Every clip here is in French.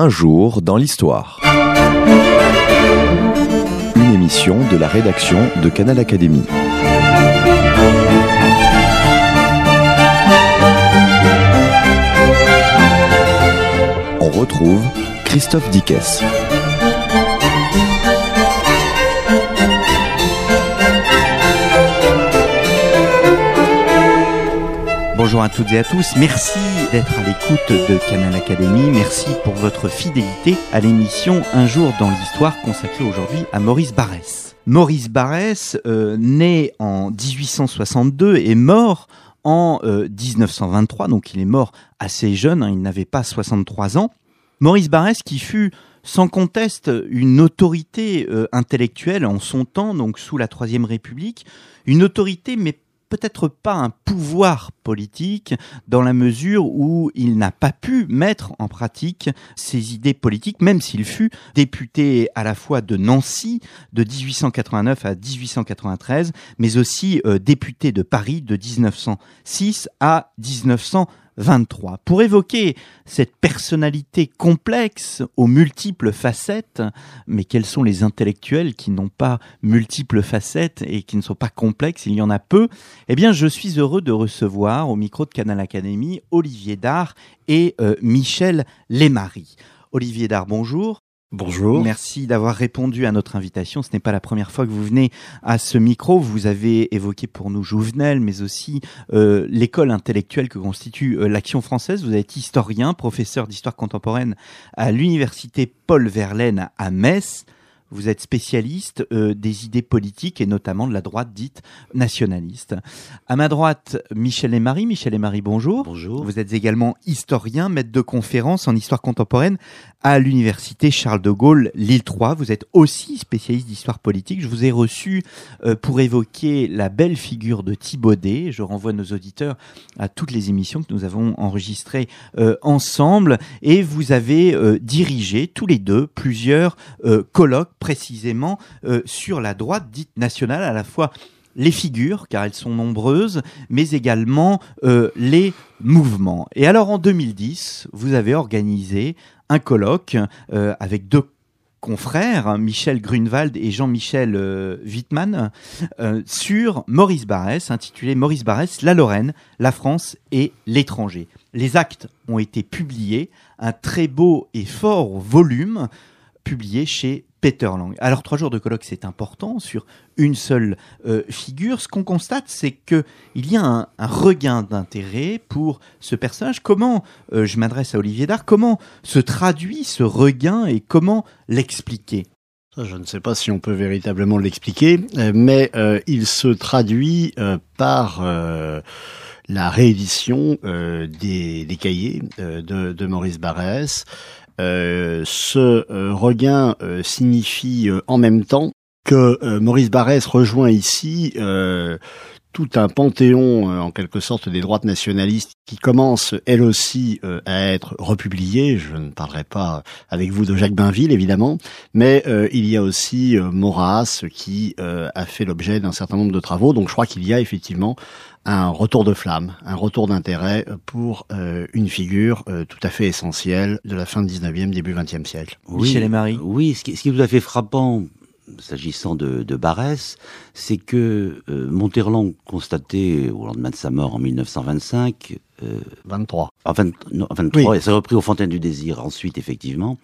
Un jour dans l'histoire. Une émission de la rédaction de Canal Académie. On retrouve Christophe Dickès. Bonjour à toutes et à tous. Merci d'être à l'écoute de Canal Académie. Merci pour votre fidélité à l'émission Un jour dans l'histoire consacrée aujourd'hui à Maurice Barrès. Maurice Barrès, euh, né en 1862 et mort en 1923, donc il est mort assez jeune, hein, il n'avait pas 63 ans. Maurice Barrès qui fut sans conteste une autorité euh, intellectuelle en son temps, donc sous la Troisième République, une autorité mais peut-être pas un pouvoir politique dans la mesure où il n'a pas pu mettre en pratique ses idées politiques, même s'il fut député à la fois de Nancy de 1889 à 1893, mais aussi euh, député de Paris de 1906 à 1900. 23. Pour évoquer cette personnalité complexe aux multiples facettes, mais quels sont les intellectuels qui n'ont pas multiples facettes et qui ne sont pas complexes, il y en a peu, eh bien je suis heureux de recevoir au micro de Canal Académie Olivier Dard et euh, Michel Lémarie. Olivier Dard, bonjour. Bonjour. Merci d'avoir répondu à notre invitation. Ce n'est pas la première fois que vous venez à ce micro. Vous avez évoqué pour nous Jouvenel, mais aussi euh, l'école intellectuelle que constitue euh, l'Action française. Vous êtes historien, professeur d'histoire contemporaine à l'université Paul Verlaine à Metz. Vous êtes spécialiste euh, des idées politiques et notamment de la droite dite nationaliste. À ma droite, Michel et Marie. Michel et Marie, bonjour. Bonjour. Vous êtes également historien, maître de conférence en histoire contemporaine à l'université Charles de Gaulle, Lille 3. Vous êtes aussi spécialiste d'histoire politique. Je vous ai reçu euh, pour évoquer la belle figure de Thibaudet. Je renvoie nos auditeurs à toutes les émissions que nous avons enregistrées euh, ensemble. Et vous avez euh, dirigé tous les deux plusieurs colloques précisément sur la droite dite nationale, à la fois les figures, car elles sont nombreuses, mais également les mouvements. Et alors en 2010, vous avez organisé un colloque euh, avec deux confrères, Michel Grunewald et Jean-Michel euh, Wittmann, euh, sur Maurice Barrès, intitulé Maurice Barrès, la Lorraine, la France et l'étranger. Les actes ont été publiés, un très beau et fort volume publié chez Peter Lang. Alors trois jours de colloque, c'est important sur une seule euh, figure. Ce qu'on constate, c'est que il y a un, regain d'intérêt pour ce personnage. Comment, euh, je m'adresse à Olivier Dard, comment se traduit ce regain et comment l'expliquer? Je ne sais pas si on peut véritablement l'expliquer, euh, mais il se traduit par la réédition des, cahiers de, Maurice Barrès, ce euh, regain euh, signifie en même temps que Maurice Barrès rejoint ici tout un panthéon en quelque sorte des droites nationalistes qui commence elle aussi à être republiée. Je ne parlerai pas avec vous de Jacques Bainville évidemment, mais il y a aussi Maurras qui a fait l'objet d'un certain nombre de travaux. Donc je crois qu'il y a effectivement un retour de flamme, un retour d'intérêt pour euh, une figure euh, tout à fait essentielle de la fin du 19e, début 20e siècle. Oui, Michel et Marie. Oui, ce qui, ce qui est tout à fait frappant s'agissant de, de Barès, c'est que euh, Monterland constatait au lendemain de sa mort en 1925 23. En 23, et ça a repris aux Fontaines du Désir ensuite, effectivement.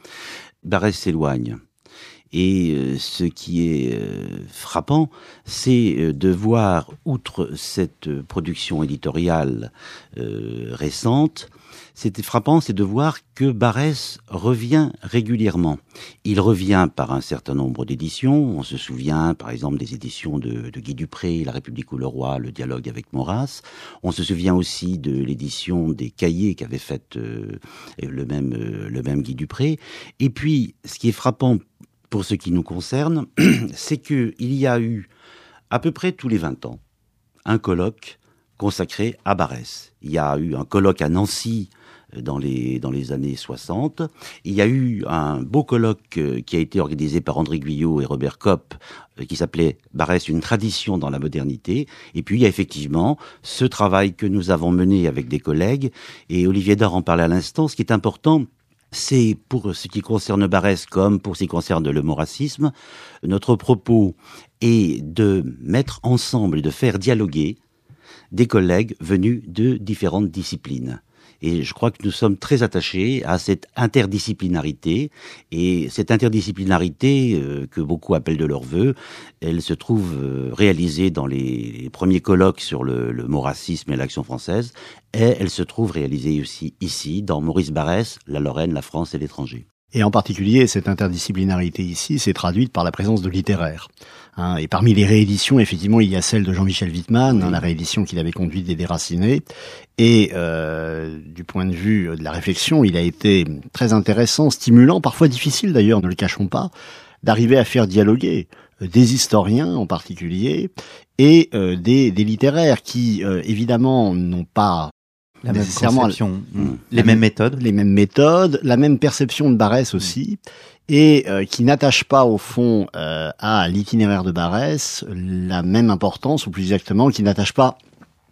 Barès s'éloigne. Et euh, ce qui est euh, frappant, c'est euh, de voir, outre cette production éditoriale récente, c'était frappant, c'est de voir que Barès revient régulièrement. Il revient par un certain nombre d'éditions. On se souvient, par exemple, des éditions de, Guy Dupré, La République ou le Roi, le dialogue avec Maurras. On se souvient aussi de l'édition des cahiers qu'avait faite le même le même Guy Dupré. Et puis, ce qui est frappant pour ce qui nous concerne, c'est qu'il y a eu, à peu près tous les 20 ans, un colloque consacré à Barès. Il y a eu un colloque à Nancy euh, dans les, dans années 60. Il y a eu un beau colloque euh, qui a été organisé par André Guyot et Robert Kopp, euh, qui s'appelait Barès, une tradition dans la modernité. Et puis il y a effectivement ce travail que nous avons mené avec des collègues, et Olivier Dard en parlait à l'instant. Ce qui est important, c'est pour ce qui concerne Barès comme pour ce qui concerne le moracisme, notre propos est de mettre ensemble et de faire dialoguer des collègues venus de différentes disciplines. Et je crois que nous sommes très attachés à cette interdisciplinarité. Et cette interdisciplinarité, euh, que beaucoup appellent de leur vœu, elle se trouve euh, réalisée dans les, premiers colloques sur le, le mot racisme et l'action française. Et elle se trouve réalisée aussi ici, dans Maurice Barrès, la Lorraine, la France et l'étranger. Et en particulier, cette interdisciplinarité ici s'est traduite par la présence de littéraires. Hein, et parmi les rééditions, effectivement, il y a celle de Jean-Michel Wittmann, hein, la réédition qu'il avait conduite des Déracinés. Et euh, du point de vue de la réflexion, il a été très intéressant, stimulant, parfois difficile d'ailleurs, ne le cachons pas, d'arriver à faire dialoguer euh, des historiens en particulier et euh, des, des, littéraires qui, évidemment, n'ont pas la même conception, mmh. les mêmes méthodes, les mêmes méthodes, la même perception de Barès aussi, et euh, qui n'attache pas au fond euh, à l'itinéraire de Barès la même importance, ou plus exactement, qui n'attache pas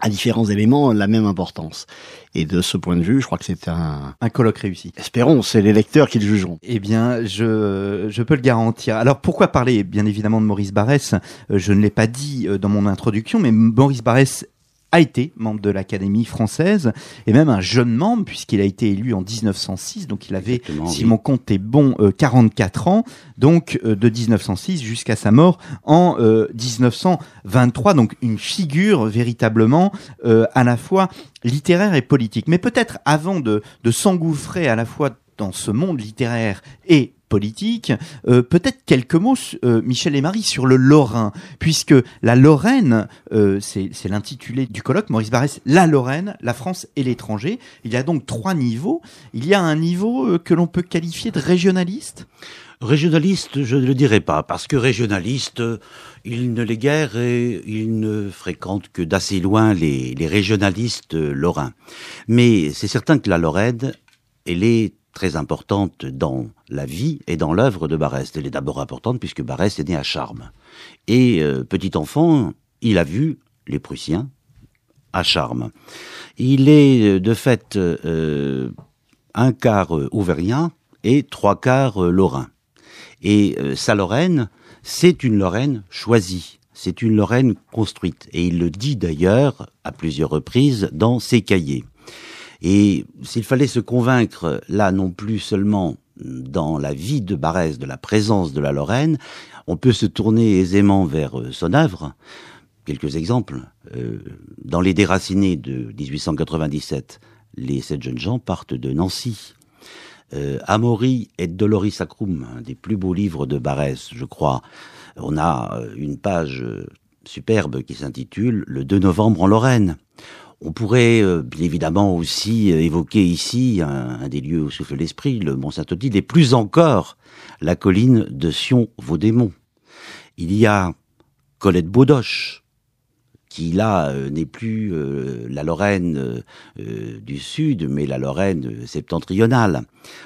à différents éléments la même importance. Et de ce point de vue, je crois que c'est un... Un colloque réussi. Espérons, c'est les lecteurs qui le jugeront. Eh bien, je, je peux le garantir. Alors, pourquoi parler, bien évidemment, de Maurice Barrès euh, Je ne l'ai pas dit dans mon introduction, mais Maurice Barrès a été membre de l'Académie française et même un jeune membre puisqu'il a été élu en 1906 donc il avait si mon compte est bon 44 euh, ans donc euh, de 1906 jusqu'à sa mort en 1923 euh, donc une figure véritablement à la fois littéraire et politique. Mais peut-être avant de, de s'engouffrer à la fois dans ce monde littéraire et politique. Euh, peut-être quelques mots, euh, Michel et Marie, sur le Lorrain, puisque la Lorraine, euh, c'est l'intitulé du colloque, Maurice Barrès, la Lorraine, la France et l'étranger. Il y a donc trois niveaux. Il y a un niveau que l'on peut qualifier de régionaliste? Régionaliste, je ne le dirais pas, parce que régionaliste, il ne les guère et il ne fréquente que d'assez loin les, les régionalistes lorrains. Mais c'est certain que la Lorraine, elle est très importante dans la vie et dans l'œuvre de Barès. Elle est d'abord importante puisque Barès est né à Charmes. Et euh, petit enfant, il a vu les Prussiens à Charmes. Il est euh, de fait euh, un quart auvergnat et trois quarts lorrain. Et sa Lorraine, c'est une Lorraine choisie. C'est une Lorraine construite. Et il le dit d'ailleurs à plusieurs reprises dans ses cahiers. Et s'il fallait se convaincre, là non plus seulement dans la vie de Barès, de la présence de la Lorraine, on peut se tourner aisément vers euh, son œuvre. Quelques exemples. Euh, dans Les Déracinés de 1897, les sept jeunes gens partent de Nancy. Euh, Amaury et Doloris Sacrum, un des plus beaux livres de Barès, je crois. On a une page superbe qui s'intitule Le 2 novembre en Lorraine. On pourrait euh, bien évidemment aussi euh, évoquer ici un, des lieux où souffle l'esprit, le Mont Saint-Odile, et plus encore la colline de Sion-Vaudémont. Il y a Colette Baudoche, qui là euh, n'est plus la Lorraine du Sud, mais la Lorraine septentrionale.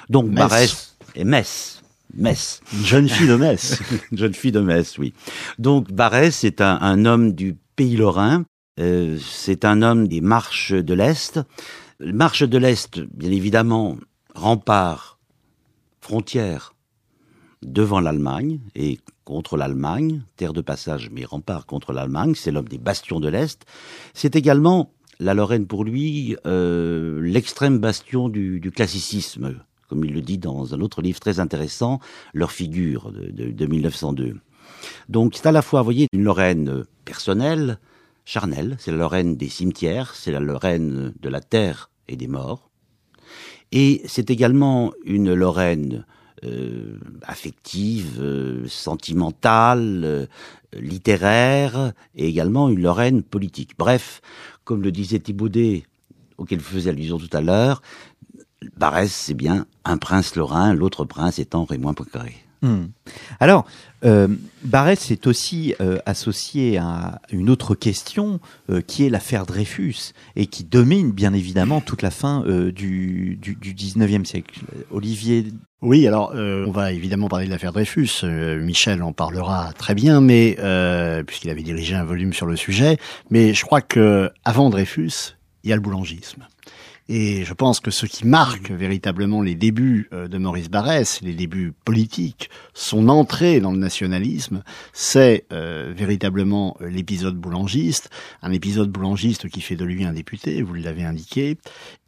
Donc Barès et Metz. Metz. Une jeune fille de Metz. Une jeune fille de Metz, oui. Donc Barès est un, un homme du pays lorrain euh, c'est un homme des marches de l'Est. Marche de l'Est, bien évidemment, rempart, frontière devant l'Allemagne et contre l'Allemagne, terre de passage mais rempart contre l'Allemagne, c'est l'homme des bastions de l'Est. C'est également, la Lorraine pour lui, euh, l'extrême bastion du, classicisme, comme il le dit dans un autre livre très intéressant, Leur figure de, de 1902. Donc c'est à la fois, vous voyez, une Lorraine personnelle, charnelle, c'est la Lorraine des cimetières, c'est la Lorraine de la terre et des morts. Et c'est également une Lorraine euh, affective, euh, sentimentale, euh, littéraire, et également une Lorraine politique. Bref, comme le disait Thibaudet, auquel vous faisiez allusion tout à l'heure, Barès, c'est bien un prince lorrain, l'autre prince étant Raymond Poincaré. Hmm. Alors, euh, Barès est aussi euh, associé à une autre question euh, qui est l'affaire Dreyfus et qui domine bien évidemment toute la fin euh, du, du, du 19e siècle. Olivier Oui, alors on va évidemment parler de l'affaire Dreyfus. Michel en parlera très bien, mais puisqu'il avait dirigé un volume sur le sujet. Mais je crois que avant Dreyfus, il y a le boulangisme. Et je pense que ce qui marque véritablement les débuts euh, de Maurice Barrès, les débuts politiques, son entrée dans le nationalisme, c'est euh, véritablement euh, l'épisode boulangiste, un épisode boulangiste qui fait de lui un député, vous l'avez indiqué,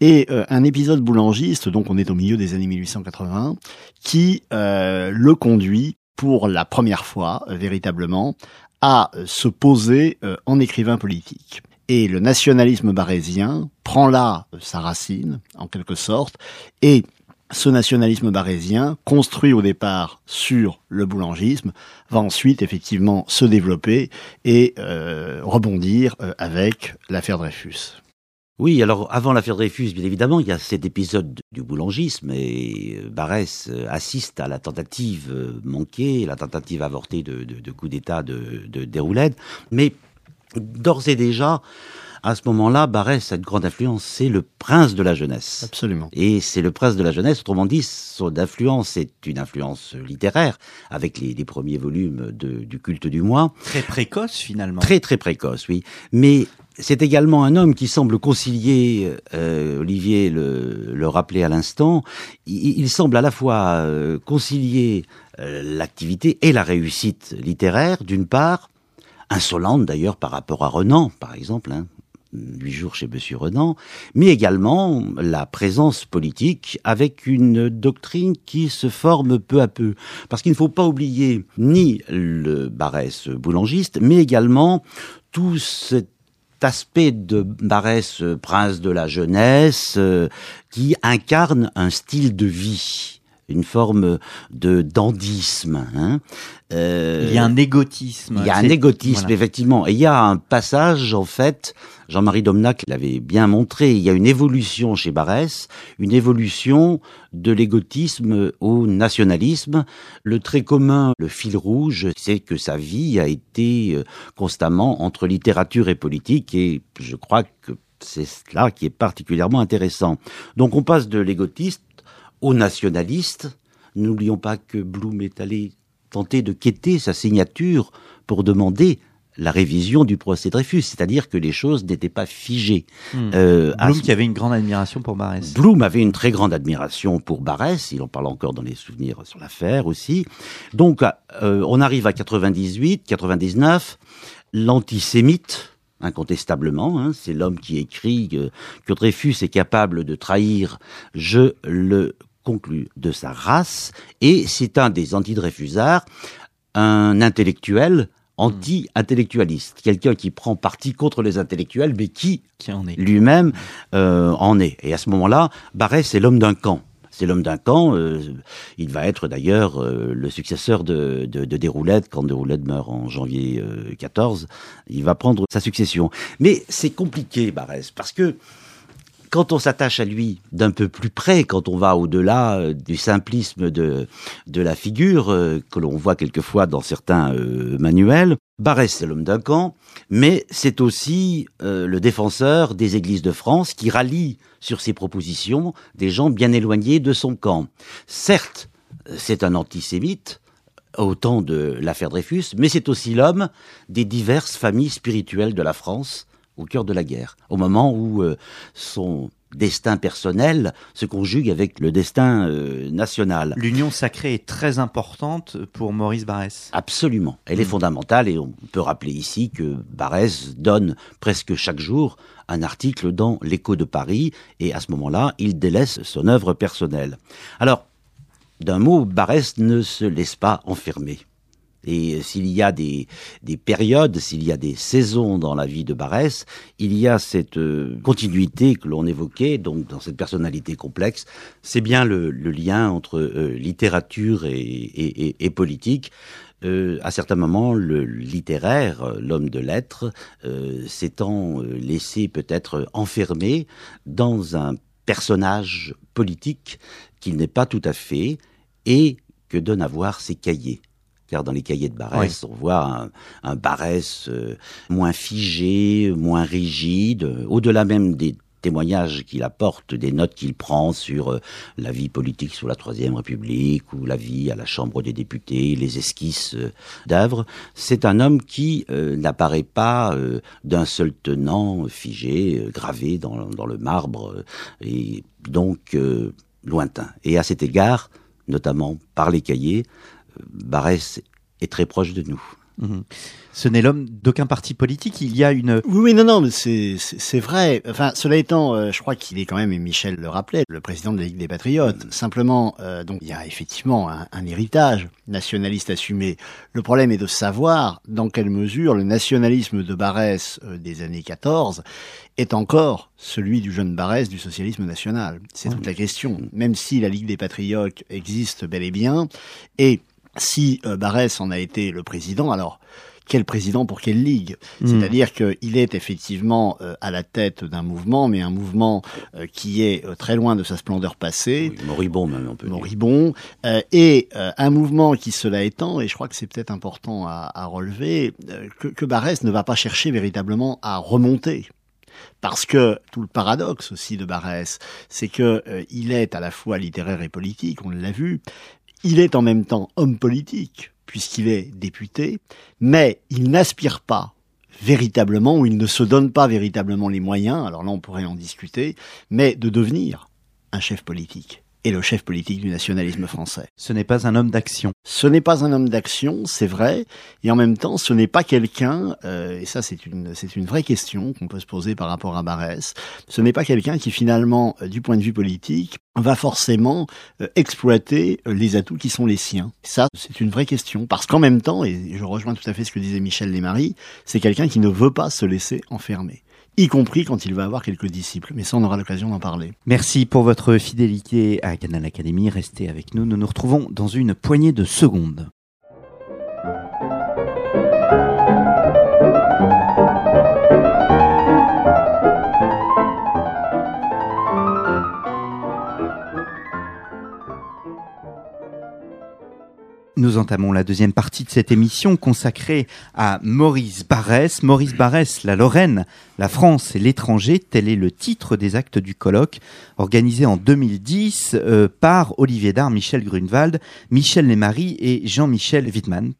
et un épisode boulangiste, donc on est au milieu des années 1880, qui le conduit pour la première fois véritablement à se poser en écrivain politique. Et le nationalisme barésien prend là sa racine, en quelque sorte, et ce nationalisme barésien, construit au départ sur le boulangisme, va ensuite effectivement se développer et euh, rebondir euh, avec l'affaire Dreyfus. Oui, alors avant l'affaire Dreyfus, bien évidemment, il y a cet épisode du boulangisme et euh, Barès assiste à la tentative manquée, la tentative avortée de, de coup d'État de, de Déroulède. Mais d'ores et déjà, à ce moment-là, Barès a une grande influence. C'est le prince de la jeunesse. Absolument. Et c'est le prince de la jeunesse. Autrement dit, son influence est une influence littéraire, avec les, premiers volumes du culte du moi. Très précoce, finalement. Très, très précoce, oui. Mais c'est également un homme qui semble concilier, euh, Olivier le, le rappelait à l'instant, il, semble à la fois euh, concilier euh, l'activité et la réussite littéraire, d'une part, insolente d'ailleurs par rapport à Renan, par exemple, hein, huit jours chez Monsieur Renan, mais également la présence politique avec une doctrine qui se forme peu à peu. Parce qu'il ne faut pas oublier ni le Barès boulangiste, mais également tout cet aspect de Barès prince de la jeunesse euh, qui incarne un style de vie une forme de dandisme. Hein. Euh, il y a un égotisme. Il y a un égotisme, effectivement. Et il y a un passage, en fait, Jean-Marie Domnac l'avait bien montré, il y a une évolution chez Barès, une évolution de l'égotisme au nationalisme. Le trait commun, le fil rouge, c'est que sa vie a été euh, constamment entre littérature et politique, et je crois que c'est cela qui est particulièrement intéressant. Donc on passe de l'égotiste aux nationalistes. N'oublions pas que Blum est allé tenter de quêter sa signature pour demander la révision du procès Dreyfus, c'est-à-dire que les choses n'étaient pas figées. Euh, Blum qui avait une grande admiration pour Barès. Blum avait une très grande admiration pour Barès, il en parle encore dans les souvenirs sur l'affaire aussi. Donc euh, on arrive à 98, 99, l'antisémite, incontestablement. Hein, c'est l'homme qui écrit que Dreyfus est capable de trahir, je le conclut de sa race, et c'est un des anti-Dreyfusards, un intellectuel anti-intellectualiste, quelqu'un qui prend parti contre les intellectuels, mais qui, qui en est lui-même euh, en est. Et à ce moment-là, Barrès c'est l'homme d'un camp. C'est l'homme d'un camp. Euh, il va être d'ailleurs euh, le successeur de, de, de Déroulède quand Déroulède meurt en janvier 14. Il va prendre sa succession. Mais c'est compliqué, Barès, parce que quand on s'attache à lui d'un peu plus près, quand on va au-delà euh, du simplisme de, de la figure euh, que l'on voit quelquefois dans certains euh, manuels, Barès c'est l'homme d'un camp, mais c'est aussi le défenseur des églises de France qui rallie sur ses propositions des gens bien éloignés de son camp. Certes, c'est un antisémite, au temps de l'affaire Dreyfus, mais c'est aussi l'homme des diverses familles spirituelles de la France au cœur de la guerre, au moment où euh, son destin personnel se conjugue avec le destin euh, national. L'union sacrée est très importante pour Maurice Barrès. Absolument, elle est mm. fondamentale et on peut rappeler ici que Barrès donne presque chaque jour un article dans l'Écho de Paris et à ce moment-là, il délaisse son œuvre personnelle. Alors, d'un mot, Barrès ne se laisse pas enfermer. Et s'il y a des, des périodes, s'il y a des saisons dans la vie de Barès, il y a cette euh, continuité que l'on évoquait, donc dans cette personnalité complexe, c'est bien le, lien entre euh, littérature et, politique. Euh, à certains moments, le littéraire, l'homme de lettres, euh, s'étant laissé peut-être enfermer dans un personnage politique qu'il n'est pas tout à fait et que donnent à voir ses cahiers car dans les cahiers de Barès, on voit un, un Barès euh, moins figé, moins rigide, au-delà même des témoignages qu'il apporte, des notes qu'il prend sur euh, la vie politique sous la Troisième République ou la vie à la Chambre des députés, les esquisses euh, d'œuvres. C'est un homme qui euh, n'apparaît pas d'un seul tenant figé, gravé dans, dans, le marbre, et donc lointain. Et à cet égard, notamment par les cahiers, Barès est très proche de nous. Mmh. Ce n'est l'homme d'aucun parti politique. Il y a une. Oui, oui non, non, mais c'est vrai. Enfin, cela étant, euh, je crois qu'il est quand même, et Michel le rappelait, le président de la Ligue des Patriotes. Mmh. Simplement, euh, donc il y a effectivement un, un, héritage nationaliste assumé. Le problème est de savoir dans quelle mesure le nationalisme de Barès euh, des années 14 est encore celui du jeune Barès du socialisme national. C'est toute la question. Même si la Ligue des Patriotes existe bel et bien, et si euh, Barès en a été le président, alors quel président pour quelle ligue? Hmm. C'est-à-dire qu'il est effectivement euh, à la tête d'un mouvement, mais un mouvement euh, qui est très loin de sa splendeur passée. moribond même, on peut Moribond. et un mouvement qui, cela étant, et je crois que c'est peut-être important à, à relever, que, que Barès ne va pas chercher véritablement à remonter. Parce que tout le paradoxe aussi de Barès, c'est que il est à la fois littéraire et politique, on l'a vu, il est en même temps homme politique, puisqu'il est député, mais il n'aspire pas véritablement, ou il ne se donne pas véritablement les moyens, alors là on pourrait en discuter, mais de devenir un chef politique et le chef politique du nationalisme français. Ce n'est pas un homme d'action. Ce n'est pas un homme d'action, c'est vrai, et en même temps, ce n'est pas quelqu'un, euh, et ça c'est une c'est une vraie question qu'on peut se poser par rapport à Barès. Ce n'est pas quelqu'un qui finalement, euh, du point de vue politique, va forcément euh, exploiter les atouts qui sont les siens. Ça, c'est une vraie question, parce qu'en même temps, et je rejoins tout à fait ce que disait Michel Desmarie, c'est quelqu'un qui ne veut pas se laisser enfermer y compris quand il va avoir quelques disciples. Mais ça, on aura l'occasion d'en parler. Merci pour votre fidélité à Canal Academy. Restez avec nous. Nous nous retrouvons dans une poignée de secondes. Nous entamons la deuxième partie de cette émission consacrée à Maurice Barrès. Maurice Barrès, la Lorraine, la France et l'étranger, tel est le titre des actes du colloque organisé en 2010 euh, par Olivier Dard, Michel Grunewald, Michel Lemarie et Jean-Michel Wittmann.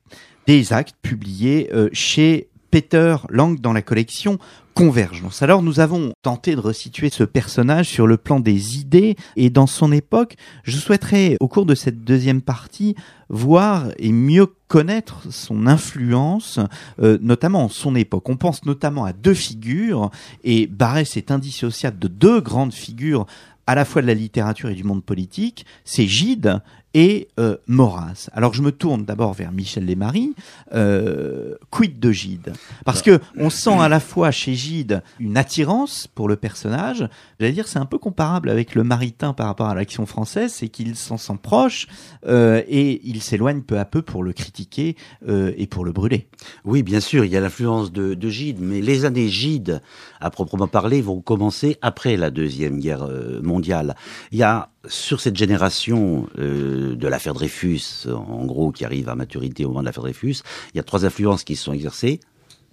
Des actes publiés euh, chez Peter Lang dans la collection Convergence. Alors nous avons tenté de resituer ce personnage sur le plan des idées et dans son époque. Je souhaiterais au cours de cette deuxième partie voir et mieux connaître son influence, euh, notamment en son époque. On pense notamment à deux figures, et Barès est indissociable de deux grandes figures à la fois de la littérature et du monde politique, c'est Gide et euh, Maurras. Alors je me tourne d'abord vers Michel Desmarie. Euh, quid de Gide? Parce que on sent à la fois chez Gide une attirance pour le personnage. J'allais dire c'est un peu comparable avec le Maritain par rapport à l'action française, c'est qu'il s'en sent proche euh, et il s'éloigne peu à peu pour le critiquer euh, et pour le brûler. Oui, bien sûr, il y a l'influence de, de Gide, mais les années Gide, à proprement parler, vont commencer après la deuxième guerre euh, mondiale. Il y a sur cette génération euh, de l'affaire Dreyfus, en gros, qui arrive à maturité au moment de l'affaire Dreyfus, il y a trois influences qui se sont exercées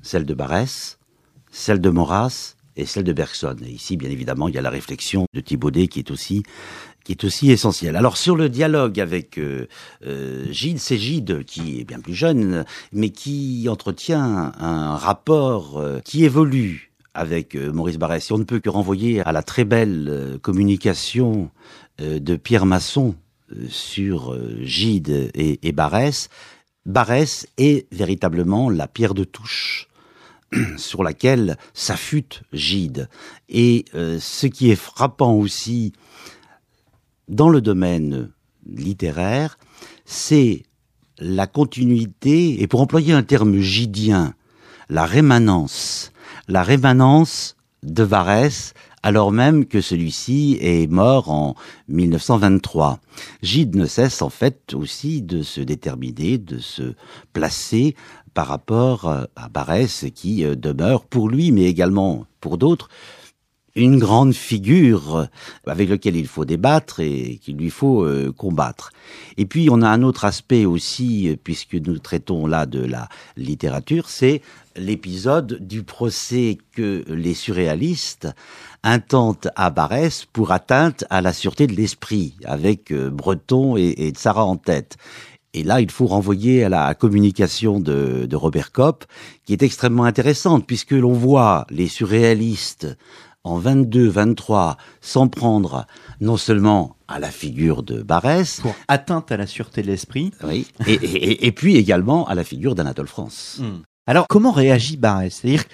celle de Barès, celle de Maurras et celle de Bergson. Et ici, bien évidemment, il y a la réflexion de Thibaudet qui est aussi qui est aussi essentielle. Alors sur le dialogue avec euh, euh, Gide, c'est Gide qui est bien plus jeune, mais qui entretient un rapport euh, qui évolue avec euh, Maurice Barrès. Et on ne peut que renvoyer à la très belle communication euh, de Pierre Masson euh, sur euh, Gide et, et Barès, Barès est véritablement la pierre de touche sur laquelle s'affûte Gide. Et ce qui est frappant aussi dans le domaine littéraire, c'est la continuité, et pour employer un terme gidien, la rémanence, la rémanence de Varès alors même que celui-ci est mort en 1923. Gide ne cesse en fait aussi de se déterminer, de se placer par rapport euh, à Barès qui euh, demeure pour lui, mais également pour d'autres, une grande figure avec laquelle il faut débattre et qu'il lui faut euh, combattre. Et puis on a un autre aspect aussi, puisque nous traitons là de la littérature, c'est l'épisode du procès que les surréalistes intentent à Barès pour atteinte à la sûreté de l'esprit, avec euh, Breton et, et Sarah en tête. Et là, il faut renvoyer à la communication de, de Robert Kopp, qui est extrêmement intéressante, puisque l'on voit les surréalistes en 22-23 s'en prendre non seulement à la figure de Barès. Pour atteinte à la sûreté de l'esprit. Oui. Et, et, et, puis également à la figure d'Anatole France. Hmm. Alors, comment réagit Barès? C'est-à-dire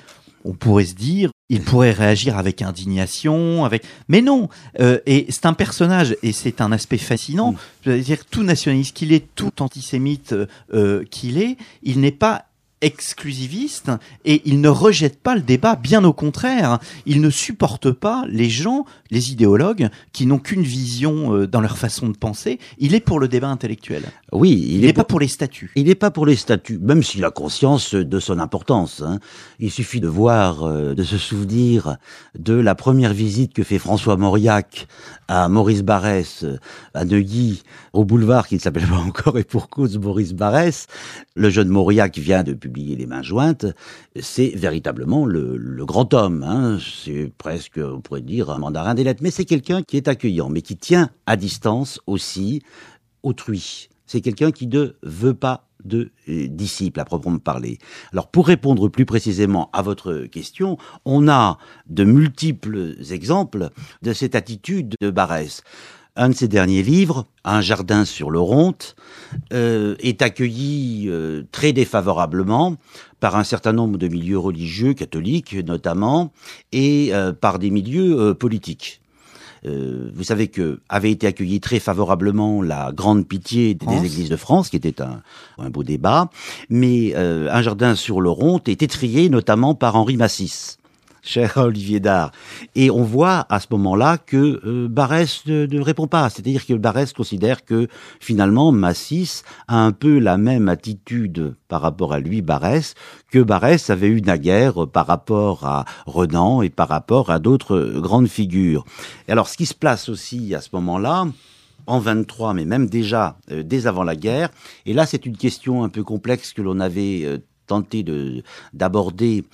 on pourrait se dire, il pourrait réagir avec indignation, avec. Mais non. Euh, et c'est un personnage et c'est un aspect fascinant. Mm. Je veux dire, tout nationaliste qu'il est, tout antisémite euh, qu'il est, il n'est pas exclusiviste et il ne rejette pas le débat, bien au contraire, il ne supporte pas les gens, les idéologues qui n'ont qu'une vision euh, dans leur façon de penser, il est pour le débat intellectuel. Oui, il n'est pas pour les statuts. Il n'est pas pour les statuts, même s'il a conscience de son importance. Hein. Il suffit de voir, euh, de se souvenir de la première visite que fait François Mauriac à Maurice Barrès, à Neuilly, au boulevard qui ne s'appelle pas encore et pour cause Maurice Barrès. Le jeune Mauriac vient de publier Les Mains Jointes. C'est véritablement le, grand homme. Hein. C'est presque, on pourrait dire, un mandarin des lettres. Mais c'est quelqu'un qui est accueillant, mais qui tient à distance aussi autrui. C'est quelqu'un qui ne veut pas de euh, disciples à proprement parler. Alors pour répondre plus précisément à votre question, on a de multiples exemples de cette attitude de Barès. Un de ses derniers livres, Un jardin sur le Ronte, euh, est accueilli euh, très défavorablement par un certain nombre de milieux religieux, catholiques notamment, et euh, par des milieux euh, politiques. Euh, vous savez que avait été accueilli très favorablement la grande pitié des, France. églises de France, qui était un, un beau débat, mais euh, un jardin sur le Ronte est étrié notamment par Henri Massis cher Olivier Dard. Et on voit à ce moment-là que euh, Barès ne, répond pas. C'est-à-dire que Barès considère que finalement Massis a un peu la même attitude par rapport à lui, Barès, que Barès avait eu naguère par rapport à Renan et par rapport à d'autres grandes figures. Et alors ce qui se place aussi à ce moment-là, en 23, mais même déjà euh, dès avant la guerre. Et là, c'est une question un peu complexe que l'on avait euh, tenté de d'aborder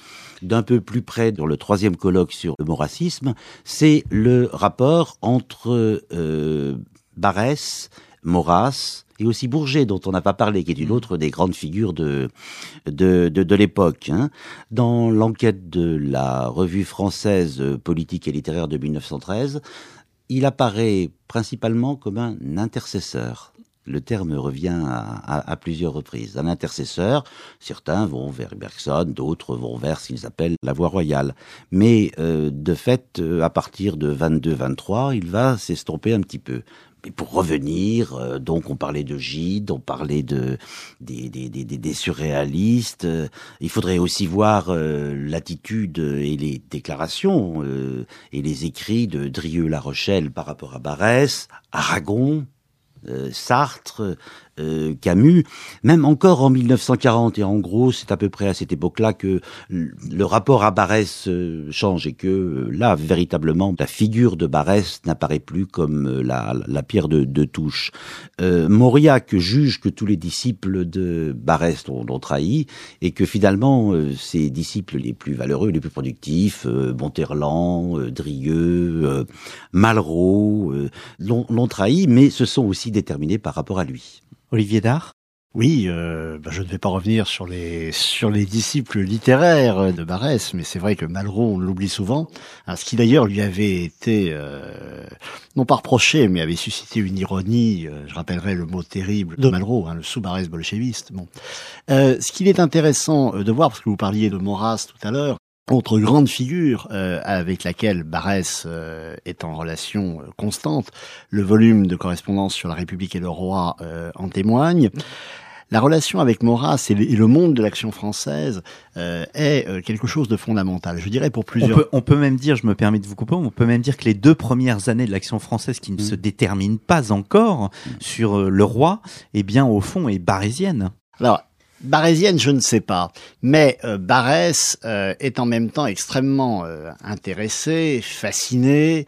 d'un peu plus près dans le troisième colloque sur le moracisme, c'est le rapport entre euh, Barès, Maurras et aussi Bourget, dont on n'a pas parlé, qui est une autre des grandes figures de, de, de, de l'époque. Hein. Dans l'enquête de la revue française politique et littéraire de 1913, il apparaît principalement comme un intercesseur le terme revient à, plusieurs reprises. Un intercesseur, certains vont vers Bergson, d'autres vont vers ce qu'ils appellent la voie royale. Mais euh, de fait, euh, à partir de 22-23, il va s'estomper un petit peu. Mais pour revenir, euh, donc on parlait de Gide, on parlait de des, surréalistes. Il faudrait aussi voir l'attitude et les déclarations et les écrits de Drieux-La Rochelle par rapport à Barès, Aragon, Sartre, euh, Camus, même encore en 1940, et en gros c'est à peu près à cette époque-là que le rapport à Barès euh, change et que euh, là, véritablement, la figure de Barès n'apparaît plus comme euh, la, la, pierre de, de touche. Mauriac juge que tous les disciples de Barès l'ont trahi et que finalement ses disciples les plus valeureux, les plus productifs, Monterland, Drieux, Malraux, l'ont trahi, mais se sont aussi déterminés par rapport à lui. Olivier Dard? Oui, euh, ben je ne vais pas revenir sur les sur les disciples littéraires de Barès, mais c'est vrai que Malraux, on l'oublie souvent. Hein, ce qui d'ailleurs lui avait été euh, non pas reproché, mais avait suscité une ironie. Euh, je rappellerai le mot terrible de Malraux, hein, le sous-Barès bolchéviste. Bon, euh, ce qu'il est intéressant de voir, parce que vous parliez de Maurras tout à l'heure, autre grande figure euh, avec laquelle Barès euh, est en relation euh, constante, le volume de correspondance sur la République et le roi euh, en témoigne. La relation avec Maurras et le monde de l'action française euh, est quelque chose de fondamental. Je dirais pour plusieurs. On peut, on peut, même dire, je me permets de vous couper, on peut même dire que les deux premières années de l'action française qui ne mmh. se déterminent pas encore mmh. sur le roi, eh bien au fond est barésienne. Alors Barésienne, je ne sais pas. Mais euh, Barès euh, est en même temps extrêmement euh, intéressé, fasciné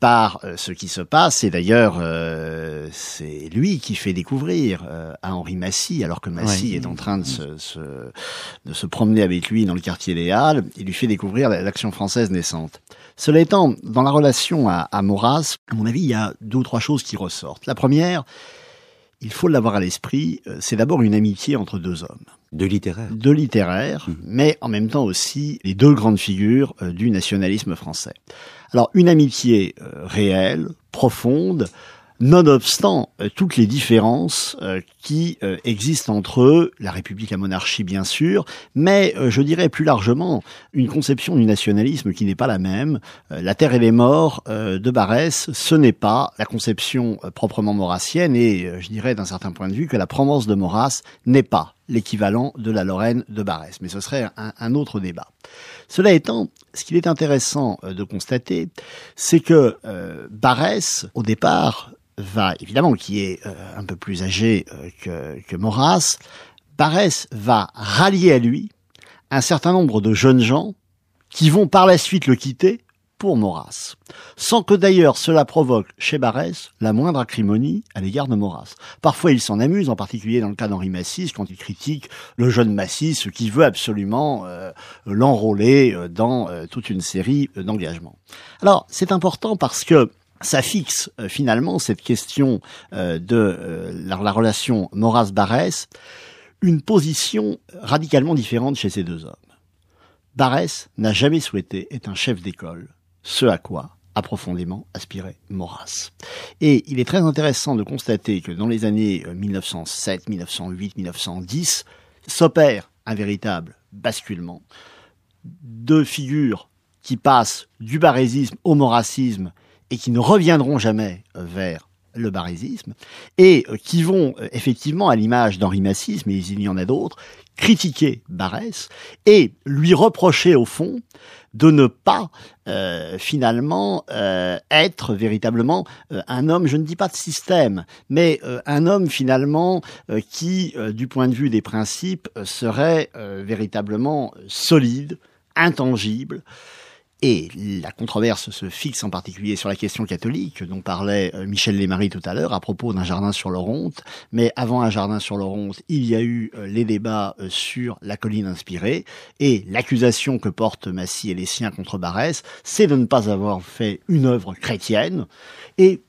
par euh, ce qui se passe. Et d'ailleurs, c'est lui qui fait découvrir à Henri Massy, alors que Massy est en train de se, se, de se promener avec lui dans le quartier des Halles, il lui fait découvrir l'action française naissante. Cela étant, dans la relation à, à Maurras, à mon avis, il y a deux ou trois choses qui ressortent. La première, il faut l'avoir à l'esprit, euh, c'est d'abord une amitié entre deux hommes. De littéraires. De littéraires, mmh. mais en même temps aussi les deux grandes figures euh, du nationalisme français. Alors une amitié euh, réelle, profonde, nonobstant euh, toutes les différences euh, qui euh, existent entre eux, la République, la monarchie bien sûr, mais je dirais plus largement une conception du nationalisme qui n'est pas la même. la terre et les morts de Barès, ce n'est pas la conception proprement maurassienne et je dirais d'un certain point de vue que la Provence de Maurras n'est pas l'équivalent de la Lorraine de Barès. Mais ce serait un, un, autre débat. Cela étant, ce qu'il est intéressant de constater, c'est que Barès, au départ, va, évidemment, qui est euh, un peu plus âgé euh, que, que Maurras, Barès va rallier à lui un certain nombre de jeunes gens qui vont par la suite le quitter pour Maurras, sans que d'ailleurs cela provoque chez Barès la moindre acrimonie à l'égard de Maurras. Parfois il s'en amuse, en particulier dans le cas d'Henri Massis, quand il critique le jeune Massis qui veut absolument euh, l'enrôler dans toute une série d'engagements. Alors c'est important parce que ça fixe euh, finalement cette question euh, de euh, la, relation Maurras-Barès, une position radicalement différente chez ces deux hommes. Barès n'a jamais souhaité être un chef d'école, ce à quoi a profondément aspiré Maurras. Et il est très intéressant de constater que dans les années 1907, 1908, 1910, s'opère un véritable basculement. Deux figures qui passent du barésisme au maurassisme et qui ne reviendront jamais euh, vers le barésisme, et euh, qui vont euh, effectivement, à l'image d'Henri Massis, mais il y en a d'autres, critiquer Barès et lui reprocher au fond de ne pas finalement être véritablement un homme, je ne dis pas de système, mais un homme finalement qui, du point de vue des principes, serait véritablement solide, intangible, et la controverse se fixe en particulier sur la question catholique dont parlait euh, Michel Lémarie tout à l'heure à propos d'un jardin sur l'Oronte. Mais avant un jardin sur l'Oronte, il y a eu euh, les débats euh, sur la colline inspirée et l'accusation que portent Massy et les siens contre Barès, c'est de ne pas avoir fait une œuvre chrétienne. Et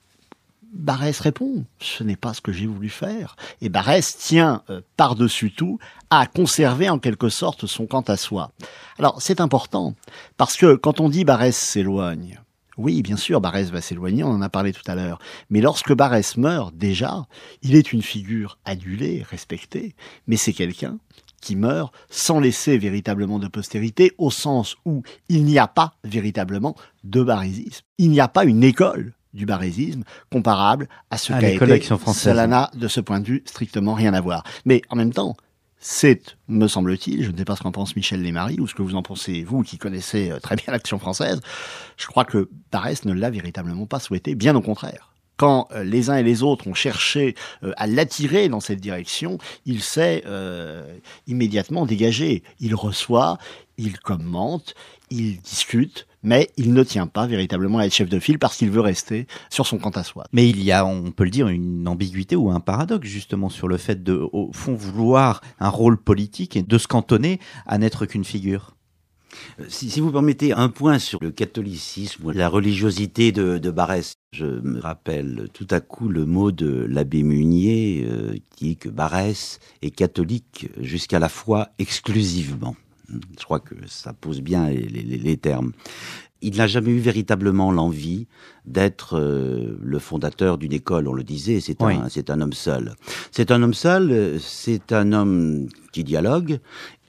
Barès répond, ce n'est pas ce que j'ai voulu faire. Et Barès tient euh, par-dessus tout à conserver en quelque sorte son quant à soi. Alors c'est important, parce que quand on dit Barès s'éloigne, oui, bien sûr, Barès va s'éloigner, on en a parlé tout à l'heure. Mais lorsque Barès meurt, déjà, il est une figure adulée, respectée, mais c'est quelqu'un qui meurt sans laisser véritablement de postérité, au sens où il n'y a pas véritablement de barésisme. Il n'y a pas une école du barésisme comparable à ce qu'a été Cela n'a, de ce point de vue, strictement rien à voir. Mais en même temps, c'est, me semble-t-il, je ne sais pas ce qu'en pense Michel Lémarie ou ce que vous en pensez, vous qui connaissez euh, très bien l'action française, je crois que Barès ne l'a véritablement pas souhaité, bien au contraire. Quand euh, les uns et les autres ont cherché euh, à l'attirer dans cette direction, il s'est immédiatement dégagé. Il reçoit, il commente, il discute, mais il ne tient pas véritablement à être chef de file parce qu'il veut rester sur son compte à soi. Mais il y a, on peut le dire, une ambiguïté ou un paradoxe justement sur le fait de, au fond, vouloir un rôle politique et de se cantonner à n'être qu'une figure. Si, si, vous permettez un point sur le catholicisme, la religiosité de, de Barès, je me rappelle tout à coup le mot de l'abbé Munier euh, qui dit que Barès est catholique jusqu'à la foi exclusivement. Je crois que ça pose bien les, termes. Il n'a jamais eu véritablement l'envie d'être euh, le fondateur d'une école, on le disait, c'est un, c'est un homme seul. C'est un homme seul, c'est un homme qui dialogue,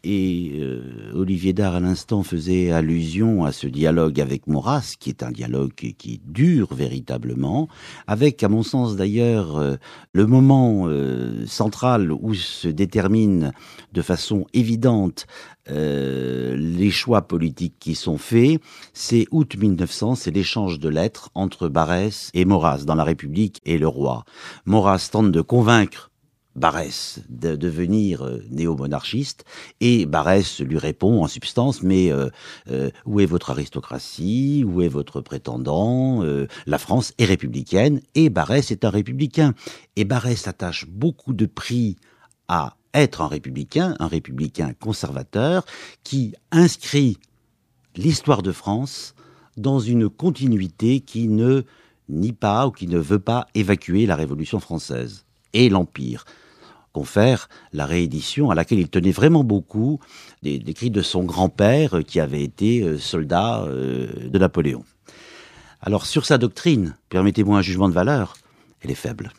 et euh, Olivier Dard, à l'instant, faisait allusion à ce dialogue avec Maurras, qui est un dialogue qui, dure véritablement, avec, à mon sens d'ailleurs, euh, le moment euh, central où se détermine de façon évidente les choix politiques qui sont faits, c'est août 1900, c'est l'échange de lettres entre Barès et Maurras dans la République et le roi. Maurras tente de convaincre Barès de devenir euh, néo-monarchiste et Barès lui répond en substance mais euh, euh, où est votre aristocratie? Où est votre prétendant? La France est républicaine et Barès est un républicain et Barès attache beaucoup de prix à être un républicain un républicain conservateur qui inscrit l'histoire de France dans une continuité qui ne nie pas ou qui ne veut pas évacuer la Révolution française et l'Empire confère la réédition à laquelle il tenait vraiment beaucoup des, cris de son grand-père euh, qui avait été euh, soldat euh, de Napoléon. Alors sur sa doctrine, permettez-moi un jugement de valeur, elle est faible.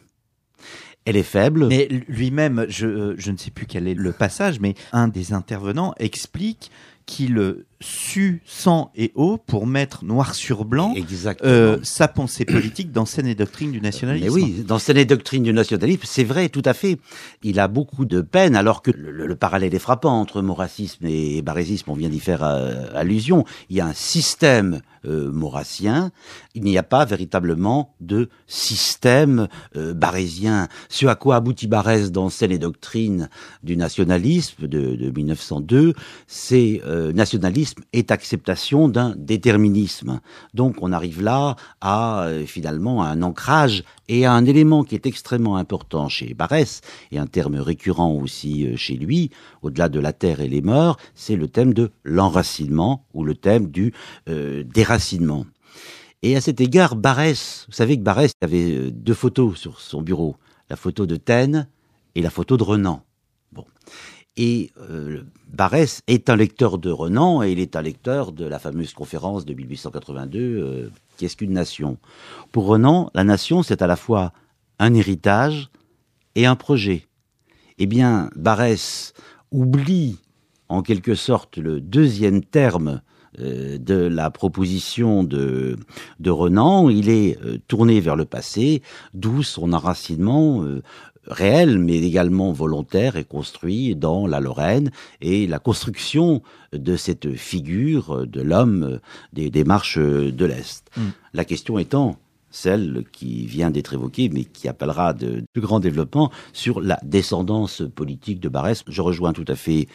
Elle est faible. Mais lui-même, je, je ne sais plus quel est le passage, mais un des intervenants explique qu'il su sang et eau pour mettre noir sur blanc euh, sa pensée politique dans Scène et Doctrine du nationalisme. Mais oui, dans Scène et Doctrine du nationalisme, c'est vrai, tout à fait. Il a beaucoup de peine, alors que le, parallèle est frappant entre maurassisme et barésisme, on vient d'y faire euh, allusion. Il y a un système euh, maurassien, il n'y a pas véritablement de système euh, barésien. Ce à quoi aboutit Barès dans Scène et Doctrine du nationalisme de, de 1902, c'est euh, est acceptation d'un déterminisme. Donc on arrive là à euh, finalement un ancrage et à un élément qui est extrêmement important chez Barès et un terme récurrent aussi euh, chez lui, au-delà de la terre et les morts, c'est le thème de l'enracinement ou le thème du euh, déracinement. Et à cet égard, Barès, vous savez que Barès avait deux photos sur son bureau, la photo de Taine et la photo de Renan. Bon. Et euh, Barès est un lecteur de Renan et il est un lecteur de la fameuse conférence de 1882, euh, Qu'est-ce qu'une nation Pour Renan, la nation, c'est à la fois un héritage et un projet. Eh bien, Barès oublie en quelque sorte le deuxième terme euh, de la proposition de, de Renan, il est euh, tourné vers le passé, d'où son enracinement euh, réel, mais également volontaire et construit dans la Lorraine et la construction de cette figure de l'homme des, des, marches de l'Est. Mm. La question étant, celle qui vient d'être évoquée, mais qui appellera de plus grands développements sur la descendance politique de Barès. Je rejoins tout à fait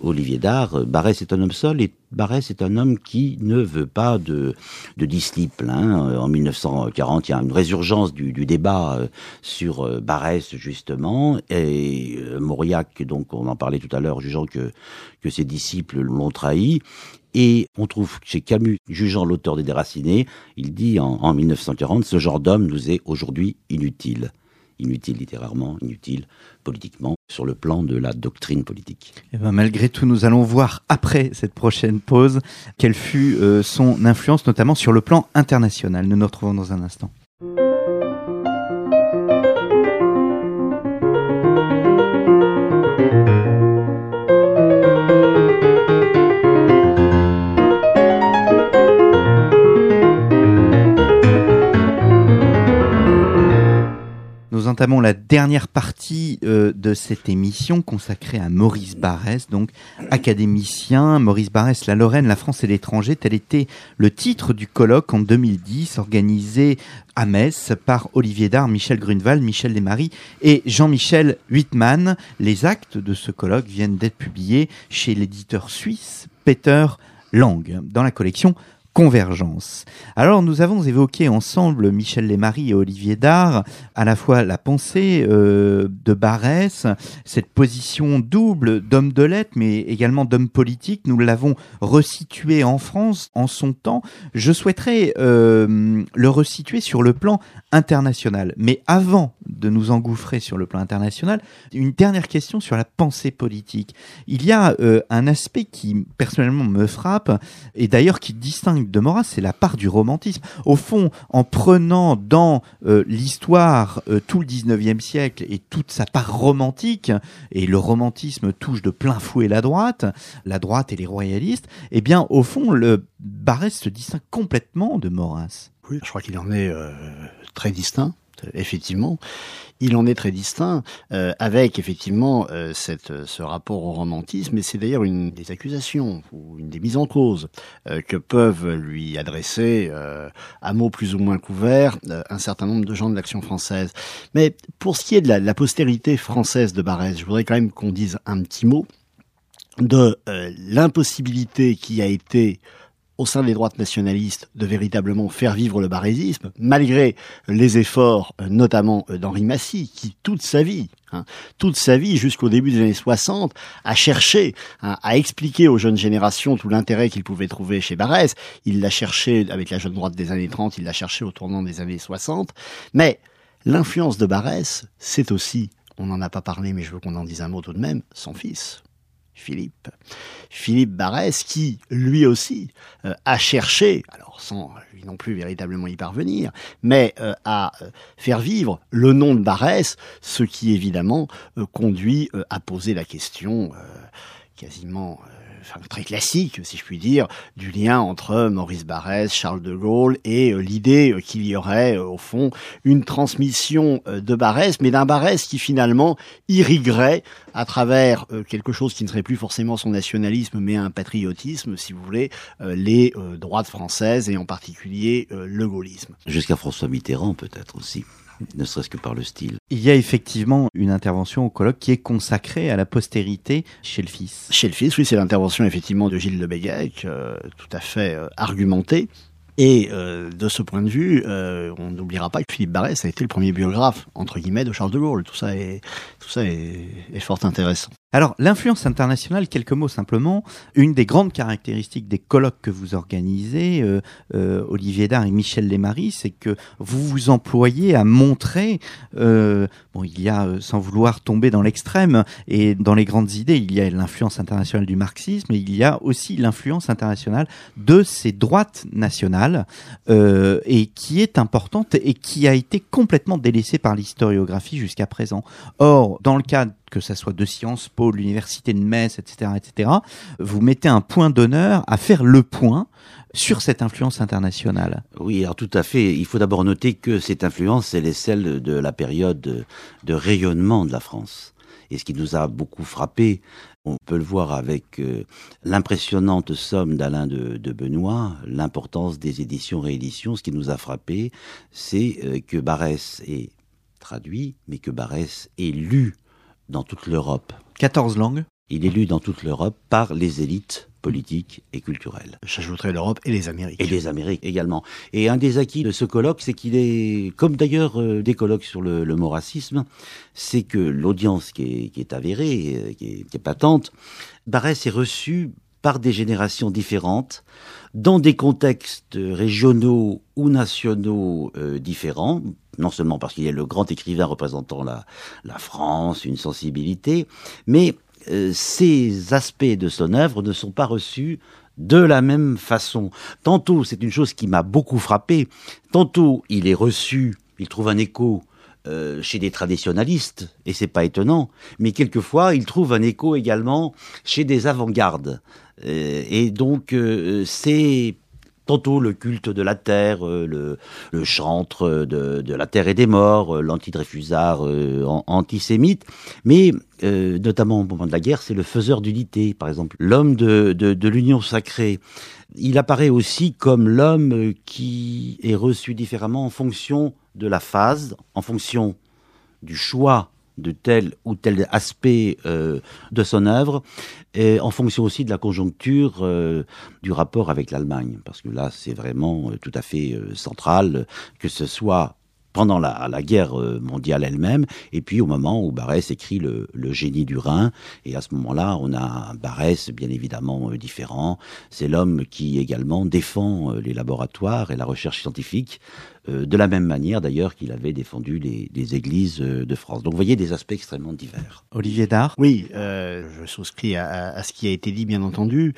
Olivier Dard. Barès est un homme seul et Barès est un homme qui ne veut pas de, de disciples. Hein. En 1940, il y a une résurgence du, du débat euh, sur euh, Barès, justement, et euh, Mauriac, donc on en parlait tout à l'heure, jugeant que, que ses disciples l'ont trahi. Et on trouve chez Camus, jugeant l'auteur des Déracinés, il dit en, en 1940, ce genre d'homme nous est aujourd'hui inutile. Inutile littérairement, inutile politiquement, sur le plan de la doctrine politique. Eh ben, malgré tout, nous allons voir après cette prochaine pause quelle fut euh, son influence, notamment sur le plan international. Nous nous retrouvons dans un instant. Entamons la dernière partie euh, de cette émission consacrée à Maurice Barrès, donc académicien. Maurice Barrès, la Lorraine, la France et l'étranger, tel était le titre du colloque en 2010 organisé à Metz par Olivier Dard, Michel Grunewald, Michel Desmaris et Jean-Michel Huitman. Les actes de ce colloque viennent d'être publiés chez l'éditeur suisse Peter Lang dans la collection convergence. Alors nous avons évoqué ensemble, Michel Lesmarie et Olivier Dard, à la fois la pensée euh, de Barès, cette position double d'homme de lettres, mais également d'homme politique. Nous l'avons resitué en France en son temps. Je souhaiterais euh, le resituer sur le plan international. Mais avant de nous engouffrer sur le plan international, une dernière question sur la pensée politique. Il y a euh, un aspect qui personnellement me frappe, et d'ailleurs qui distingue de Maurras, c'est la part du romantisme. Au fond, en prenant dans euh, l'histoire euh, tout le 19e siècle et toute sa part romantique, et le romantisme touche de plein fouet la droite, la droite et les royalistes, eh bien, au fond, le Barès se distingue complètement de Maurras. Oui, je crois qu'il en est euh, très distinct. Effectivement, il en est très distinct, euh, avec effectivement euh, cette, ce rapport au romantisme, et c'est d'ailleurs une des accusations ou une des mises en cause euh, que peuvent lui adresser, à mots plus ou moins couverts, un certain nombre de gens de l'action française. Mais pour ce qui est de la, la postérité française de Barès, je voudrais quand même qu'on dise un petit mot de l'impossibilité qui a été au sein des droites nationalistes de véritablement faire vivre le barésisme, malgré les efforts euh, notamment euh, d'Henri Massy, qui toute sa vie, hein, toute sa vie jusqu'au début des années 60, a cherché hein, à expliquer aux jeunes générations tout l'intérêt qu'ils pouvaient trouver chez Barès. Il l'a cherché avec la jeune droite des années 30, il l'a cherché au tournant des années 60. Mais l'influence de Barès, c'est aussi, on n'en a pas parlé, mais je veux qu'on en dise un mot tout de même, son fils. Philippe. Philippe Barès qui, lui aussi, euh, a cherché, alors sans lui non plus véritablement y parvenir, mais euh, à euh, faire vivre le nom de Barès, ce qui évidemment conduit à poser la question quasiment très classique, si je puis dire, du lien entre Maurice Barrès, Charles de Gaulle et euh, l'idée euh, qu'il y aurait, euh, au fond, une transmission de Barrès, mais d'un Barrès qui finalement irriguerait à travers quelque chose qui ne serait plus forcément son nationalisme, mais un patriotisme, si vous voulez, les droites françaises et en particulier le gaullisme. Jusqu'à François Mitterrand peut-être aussi ne serait-ce que par le style. Il y a effectivement une intervention au colloque qui est consacrée à la postérité chez le fils. Chez le fils, oui, c'est l'intervention effectivement de Gilles de Béguec, euh, tout à fait euh, argumentée. Et euh, de ce point de vue, on n'oubliera pas que Philippe Barrès a été le premier biographe, entre guillemets, de Charles de Gaulle. Tout ça est, tout ça est fort intéressant. Alors, l'influence internationale, quelques mots simplement. Une des grandes caractéristiques des colloques que vous organisez, euh, euh, Olivier Dard et Michel Lemarie, c'est que vous vous employez à montrer, euh, bon, il y a, sans vouloir tomber dans l'extrême, et dans les grandes idées, il y a l'influence internationale du marxisme, et il y a aussi l'influence internationale de ces droites nationales, et qui est importante et qui a été complètement délaissée par l'historiographie jusqu'à présent. Or, dans le cadre que ça soit de Sciences Po, l'université de Metz, etc., etc., vous mettez un point d'honneur à faire le point sur cette influence internationale. Oui, alors tout à fait. Il faut d'abord noter que cette influence, elle est celle de la période de rayonnement de la France. Et ce qui nous a beaucoup frappé, on peut le voir avec euh, l'impressionnante somme d'Alain de, Benoît, l'importance des éditions-rééditions. Ce qui nous a frappé, c'est euh, que Barès est traduit, mais que Barès est lu dans toute l'Europe. 14 langues Il est lu dans toute l'Europe par les élites politiques et culturelles. J'ajouterai l'Europe et les Amériques. Et les Amériques également. Et un des acquis de ce colloque, c'est qu'il est, comme d'ailleurs euh, des colloques sur le, le mot racisme, c'est que l'audience qui est, avérée, euh, qui est, patente, Barès est reçu par des générations différentes, dans des contextes régionaux ou nationaux euh, différents, non seulement parce qu'il est le grand écrivain représentant la, France, une sensibilité, mais euh, ces aspects de son œuvre ne sont pas reçus de la même façon. Tantôt, c'est une chose qui m'a beaucoup frappé, tantôt il est reçu, il trouve un écho euh, chez des traditionalistes, et c'est pas étonnant, mais quelquefois il trouve un écho également chez des avant-gardes. Euh, et donc c'est tantôt le culte de la terre, euh, le, chantre de, la terre et des morts, euh, l'antidréfusard euh, antisémite, mais notamment au moment de la guerre, c'est le faiseur d'unité, par exemple, l'homme de l'union sacrée. Il apparaît aussi comme l'homme qui est reçu différemment en fonction de la phase, en fonction du choix de tel ou tel aspect euh, de son œuvre, et en fonction aussi de la conjoncture euh, du rapport avec l'Allemagne, parce que là c'est vraiment euh, tout à fait central, que ce soit pendant la, la, guerre mondiale elle-même, et puis au moment où Barès écrit le, le, génie du Rhin, et à ce moment-là, on a un Barès bien évidemment différent. C'est l'homme qui également défend les laboratoires et la recherche scientifique, euh, de la même manière d'ailleurs qu'il avait défendu les, églises euh, de France. Donc vous voyez des aspects extrêmement divers. Olivier Dard Oui, euh, je souscris à, ce qui a été dit bien entendu.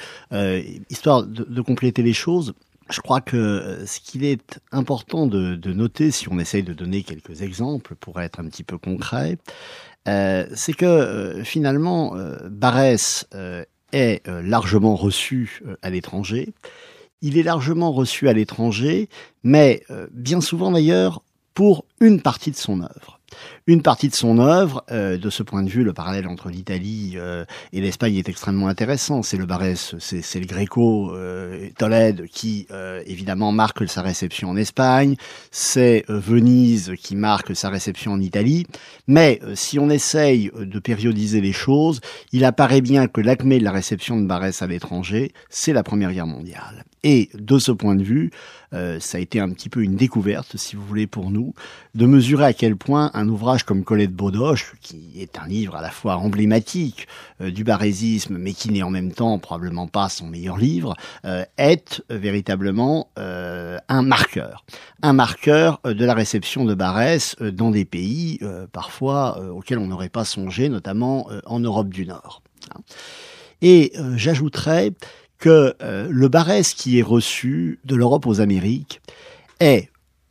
histoire de, compléter les choses, je crois que ce qu'il est important de, noter, si on essaye de donner quelques exemples pour être un petit peu concret, c'est que finalement, Barès est largement reçu à l'étranger. Il est largement reçu à l'étranger, mais euh, bien souvent d'ailleurs pour une partie de son œuvre une partie de son œuvre. Euh, de ce point de vue, le parallèle entre l'Italie euh, et l'Espagne est extrêmement intéressant. C'est le Barès, c'est le Gréco euh, Tolède qui évidemment marque sa réception en Espagne. C'est Venise qui marque sa réception en Italie. Mais si on essaye de périodiser les choses, il apparaît bien que l'acmé de la réception de Barès à l'étranger, c'est la Première Guerre mondiale. Et de ce point de vue, ça a été un petit peu une découverte, si vous voulez, pour nous, de mesurer à quel point un ouvrage comme Colette Baudoche, qui est un livre à la fois emblématique euh, du barésisme, mais qui n'est en même temps probablement pas son meilleur livre, euh, est véritablement euh, un marqueur. Un marqueur de la réception de Barès dans des pays parfois auxquels on n'aurait pas songé, notamment en Europe du Nord. Et j'ajouterais que le Barès qui est reçu de l'Europe aux Amériques est,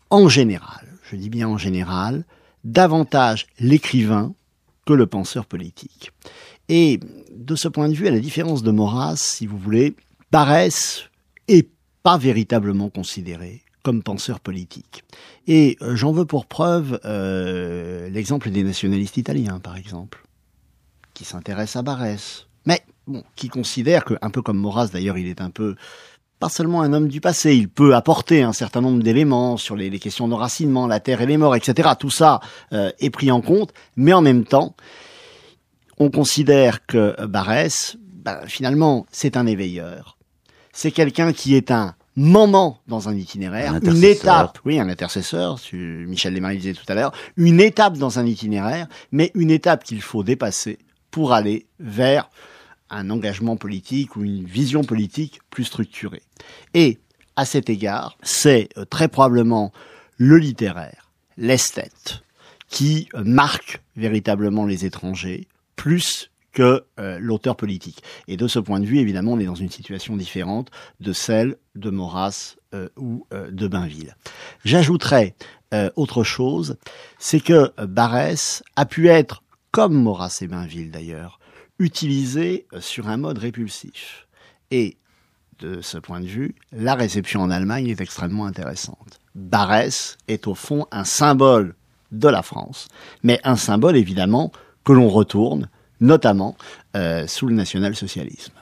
en général, je dis bien en général, davantage l'écrivain que le penseur politique. Et de ce point de vue, à la différence de Maurras, si vous voulez, Barès est pas véritablement considéré comme penseur politique. Et euh, j'en veux pour preuve euh, l'exemple des nationalistes italiens, par exemple, qui s'intéressent à Barès, mais bon, qui considèrent que, un peu comme Maurras d'ailleurs, il est un peu pas seulement un homme du passé, il peut apporter un certain nombre d'éléments sur les, questions d'enracinement, la terre et les morts, etc. Tout ça euh, est pris en compte, mais en même temps, on considère que Barès, ben, finalement, c'est un éveilleur. C'est quelqu'un qui est un moment dans un itinéraire, une étape, oui, un intercesseur, Michel Desmarais disait tout à l'heure, une étape dans un itinéraire, mais une étape qu'il faut dépasser pour aller vers un engagement politique ou une vision politique plus structurée. Et à cet égard, c'est euh, très probablement le littéraire, l'esthète, qui euh, marque véritablement les étrangers plus que euh, l'auteur politique. Et de ce point de vue, évidemment, on est dans une situation différente de celle de Maurras ou de Bainville. J'ajouterais autre chose, c'est que Barès a pu être, comme Maurras et Bainville d'ailleurs, utilisé euh, sur un mode répulsif. Et de ce point de vue, la réception en Allemagne est extrêmement intéressante. Barès est au fond un symbole de la France, mais un symbole évidemment que l'on retourne, notamment euh, sous le national-socialisme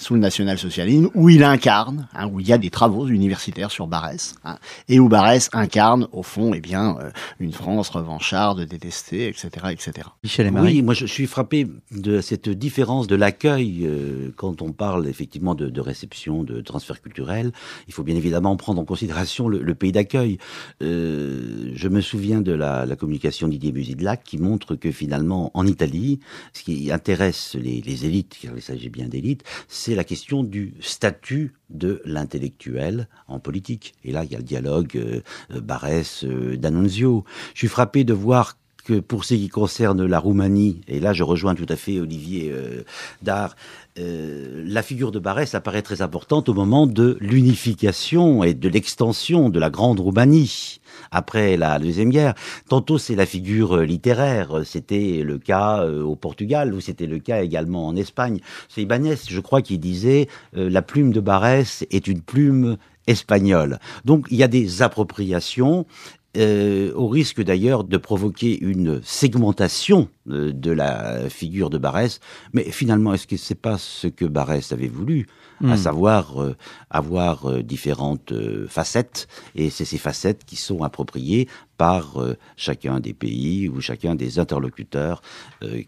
sous le national-socialisme, où il incarne, hein, où il y a des travaux universitaires sur Barès, hein, et où Barès incarne, au fond, eh bien, euh, une France revancharde, détestée, etc., etc. Michel et Marie. Oui, moi je suis frappé de cette différence de l'accueil euh, quand on parle effectivement de, de, réception, de transfert culturel. Il faut bien évidemment prendre en considération le, le pays d'accueil. Euh, je me souviens de la, la communication d'Idier Busidlac qui montre que finalement, en Italie, ce qui intéresse les, les élites, car il s'agit bien d'élites, c'est la question du statut de l'intellectuel en politique. Et là, il y a le dialogue euh, euh Barès, euh. Je suis frappé de voir pour ce qui concerne la Roumanie, et là je rejoins tout à fait Olivier euh, Dard, euh, la figure de Barès apparaît très importante au moment de l'unification et de l'extension de la Grande Roumanie après la Deuxième Guerre. Tantôt c'est la figure euh, littéraire, c'était le cas euh, au Portugal ou c'était le cas également en Espagne. C'est Ibanez, je crois, qui disait la plume de Barès est une plume espagnole. Donc il y a des appropriations euh, au risque d'ailleurs de provoquer une segmentation euh, de la figure de Barès. Mais finalement, est-ce que c'est pas ce que Barès avait voulu, à hmm. savoir euh, avoir différentes facettes, et c'est ces facettes qui sont appropriées par chacun des pays ou chacun des interlocuteurs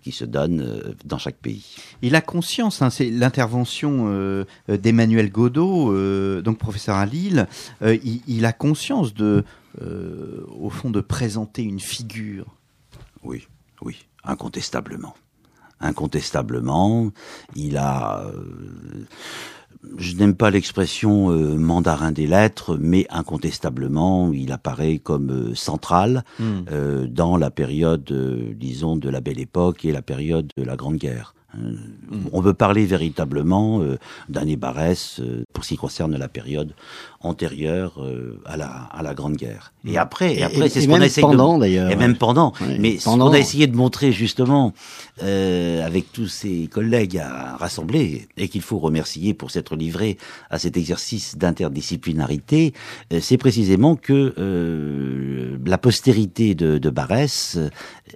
qui se donnent dans chaque pays? Il a conscience, hein, c'est l'intervention d'Emmanuel Godot, donc professeur à Lille, il, il, a conscience de euh, au fond, de présenter une figure. Oui, oui, incontestablement. Incontestablement, il a... Euh, je n'aime pas l'expression euh, mandarin des lettres, mais incontestablement, il apparaît comme central hmm. dans la période, disons, de la Belle Époque et la période de la Grande Guerre. Euh, on veut parler véritablement euh, d'Annie Barès euh, pour ce qui concerne la période antérieure à la à la Grande Guerre. Et après, et, après, c'est ce qu'on a essayé pendant, d'ailleurs. Et même pendant. mais ce qu'on a essayé de montrer justement avec tous ses collègues à rassembler et qu'il faut remercier pour s'être livré à cet exercice d'interdisciplinarité, c'est précisément que la postérité de, de Barès,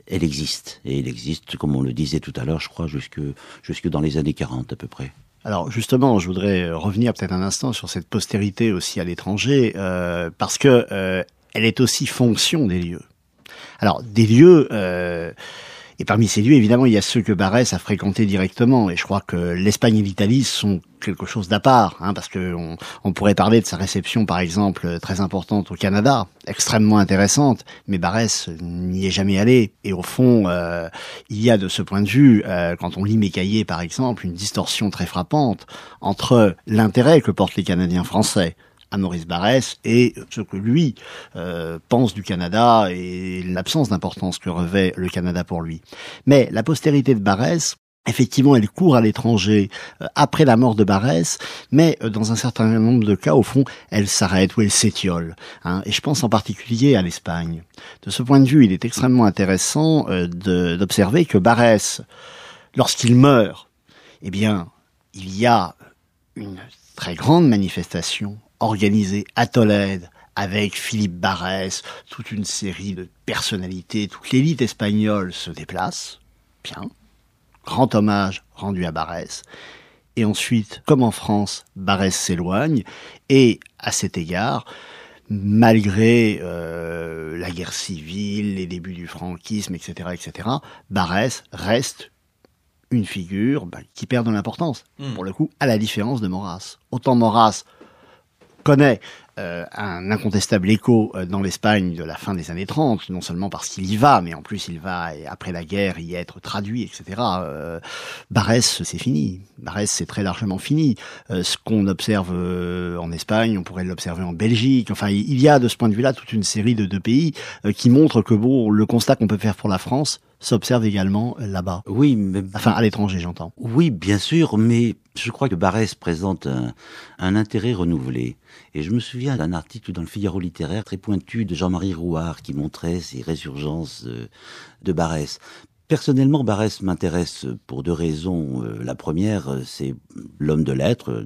elle existe et elle existe, comme on le disait tout à l'heure, je crois, jusque jusque dans les années 40 à peu près. Alors justement, je voudrais revenir peut-être un instant sur cette postérité aussi à l'étranger, euh, parce que euh, elle est aussi fonction des lieux. Alors des lieux, euh, et parmi ces lieux, évidemment, il y a ceux que Barès a fréquentés directement. Et je crois que l'Espagne et l'Italie sont quelque chose d'à part, hein, parce que on, pourrait parler de sa réception, par exemple, très importante au Canada, extrêmement intéressante. Mais Barès n'y est jamais allé. Et au fond, euh, il y a de ce point de vue, euh, quand on lit mes cahiers, par exemple, une distorsion très frappante entre l'intérêt que portent les Canadiens français à Maurice Barrès et ce que lui euh, pense du Canada et l'absence d'importance que revêt le Canada pour lui. Mais la postérité de Barrès, Effectivement, elle court à l'étranger euh, après la mort de Barès, mais euh, dans un certain nombre de cas, au fond, elle s'arrête ou elle s'étiole. Hein. et je pense en particulier à l'Espagne. De ce point de vue, il est extrêmement intéressant d'observer que Barès, lorsqu'il meurt, eh bien, il y a une très grande manifestation organisé à Tolède avec Philippe Barès, toute une série de personnalités, toute l'élite espagnole se déplace. Bien. Grand hommage rendu à Barès. Et ensuite, comme en France, Barès s'éloigne. Et à cet égard, malgré euh, la guerre civile, les débuts du franquisme, etc., etc., Barès reste une figure bah, qui perd de l'importance, hmm. pour le coup, à la différence de Maurras. Autant Maurras connaît euh, un incontestable écho euh, dans l'Espagne de la fin des années 30, non seulement parce qu'il y va, mais en plus il va, après la guerre, y être traduit, etc. Euh, Barès, c'est fini. Barès, c'est très largement fini. Euh, ce qu'on observe en Espagne, on pourrait l'observer en Belgique. Enfin, il y a de ce point de vue-là toute une série de, deux pays qui montrent que bon, le constat qu'on peut faire pour la France, s'observe également là-bas. Oui, mais... Enfin, à l'étranger, j'entends. Oui, bien sûr, mais je crois que Barès présente un, un, intérêt renouvelé. Et je me souviens d'un article dans le Figaro littéraire très pointu de Jean-Marie Rouard qui montrait ces résurgences de, de Barès. Personnellement, Barès m'intéresse pour deux raisons. Euh, la première, c'est l'homme de lettres,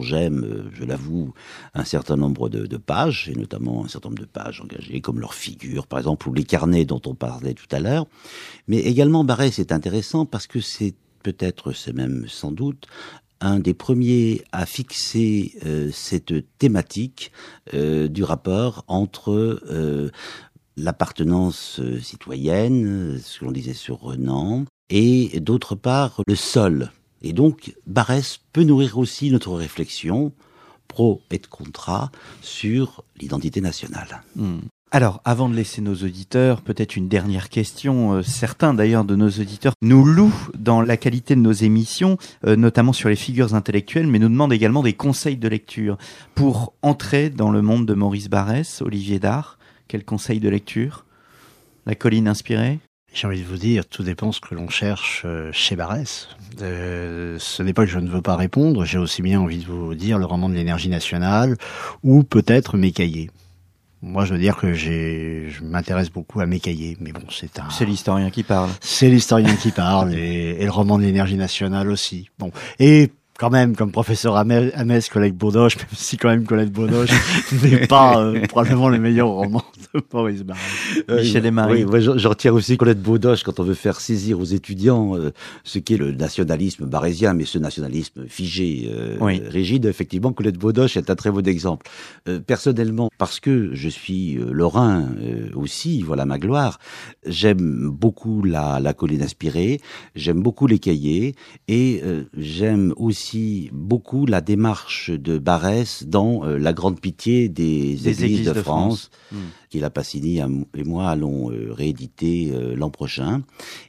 j'aime, euh, je l'avoue, un certain nombre de, pages, et notamment un certain nombre de pages engagées, comme leur figure, par exemple, ou les carnets dont on parlait tout à l'heure. Mais également, Barès est intéressant parce que c'est peut-être, c'est même sans doute, un des premiers à fixer euh, cette thématique euh, du rapport entre l'appartenance citoyenne, ce que l'on disait sur Renan, et d'autre part le sol. Et donc Barès peut nourrir aussi notre réflexion pro et contra sur l'identité nationale. Hmm. Alors, avant de laisser nos auditeurs, peut-être une dernière question. Euh, certains d'ailleurs de nos auditeurs nous louent dans la qualité de nos émissions, euh, notamment sur les figures intellectuelles, mais nous demandent également des conseils de lecture. Pour entrer dans le monde de Maurice Barrès, Olivier Dard, quel conseil de lecture? La colline inspirée? J'ai envie de vous dire, tout dépend ce que l'on cherche euh, chez Barès. Euh, ce n'est pas que je ne veux pas répondre, j'ai aussi bien envie de vous dire le roman de l'énergie nationale ou peut-être mes cahiers. Moi, je veux dire que j'ai, je m'intéresse beaucoup à mes cahiers, mais bon, c'est un. C'est l'historien qui parle. C'est l'historien qui parle et, et, le roman de l'énergie nationale aussi. Bon, et quand même, comme professeur Amès, collègue Bourdoche, même si quand même Colette Bourdoche n'est pas euh, probablement le meilleur roman de Maurice Barrès. Euh, Michel et Marie. Oui, j'en retiens aussi Colette Bourdoche quand on veut faire saisir aux étudiants euh, ce qu'est le nationalisme barésien, mais ce nationalisme figé, rigide. Effectivement, Colette Bourdoche est un très bon exemple. personnellement, parce que je suis lorrain aussi, voilà ma gloire, j'aime beaucoup la, la colline inspirée, j'aime beaucoup les cahiers, et j'aime aussi beaucoup la démarche de Barès dans euh, La Grande Pitié des, Églises, de, France, hmm. qui la Passini et moi allons euh, rééditer euh, l'an prochain.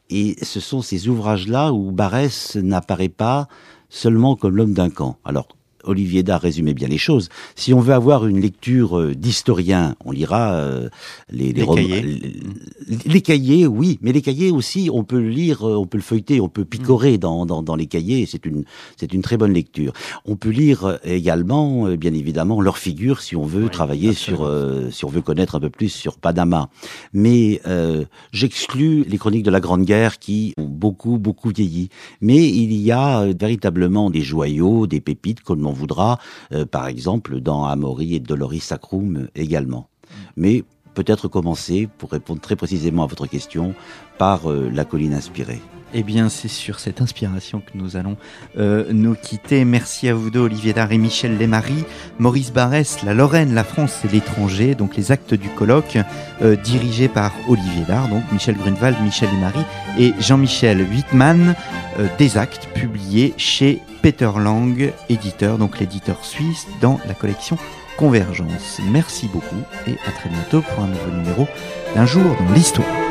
Et ce sont ces ouvrages-là où Barès n'apparaît pas seulement comme l'homme d'un camp. Alors, Olivier Dard résumait bien les choses. Si on veut avoir une lecture euh, d'historien, on lira euh, les, les, cahiers. Les, cahiers, oui, mais les cahiers aussi, on peut le lire, euh, on peut le feuilleter, on peut picorer dans, dans, dans les cahiers. C'est une, c'est une très bonne lecture. On peut lire également, bien évidemment, leurs figures si on veut travailler sur, si on veut connaître un peu plus sur Panama. Mais j'exclus les chroniques de la Grande Guerre qui ont beaucoup, beaucoup vieilli. Mais il y a véritablement des joyaux, des pépites, comme on voudra, euh, par exemple dans Amaury et Doloris Sacrum également. Mais peut-être commencer, pour répondre très précisément à votre question, par euh, la colline inspirée. Eh bien, c'est sur cette inspiration que nous allons euh, nous quitter. Merci à vous deux, Olivier et Michel Lémarie. Maurice Barès, La Lorraine, la France et l'étranger, donc les actes du colloque, euh, dirigés par Olivier Dard, donc Michel Grunewald, Michel Lémarie et Jean-Michel Wittmann, euh, des actes publiés chez Peter Lang, éditeur, donc l'éditeur suisse, dans la collection Convergence. Merci beaucoup et à très bientôt pour un nouveau numéro d'un jour dans l'histoire.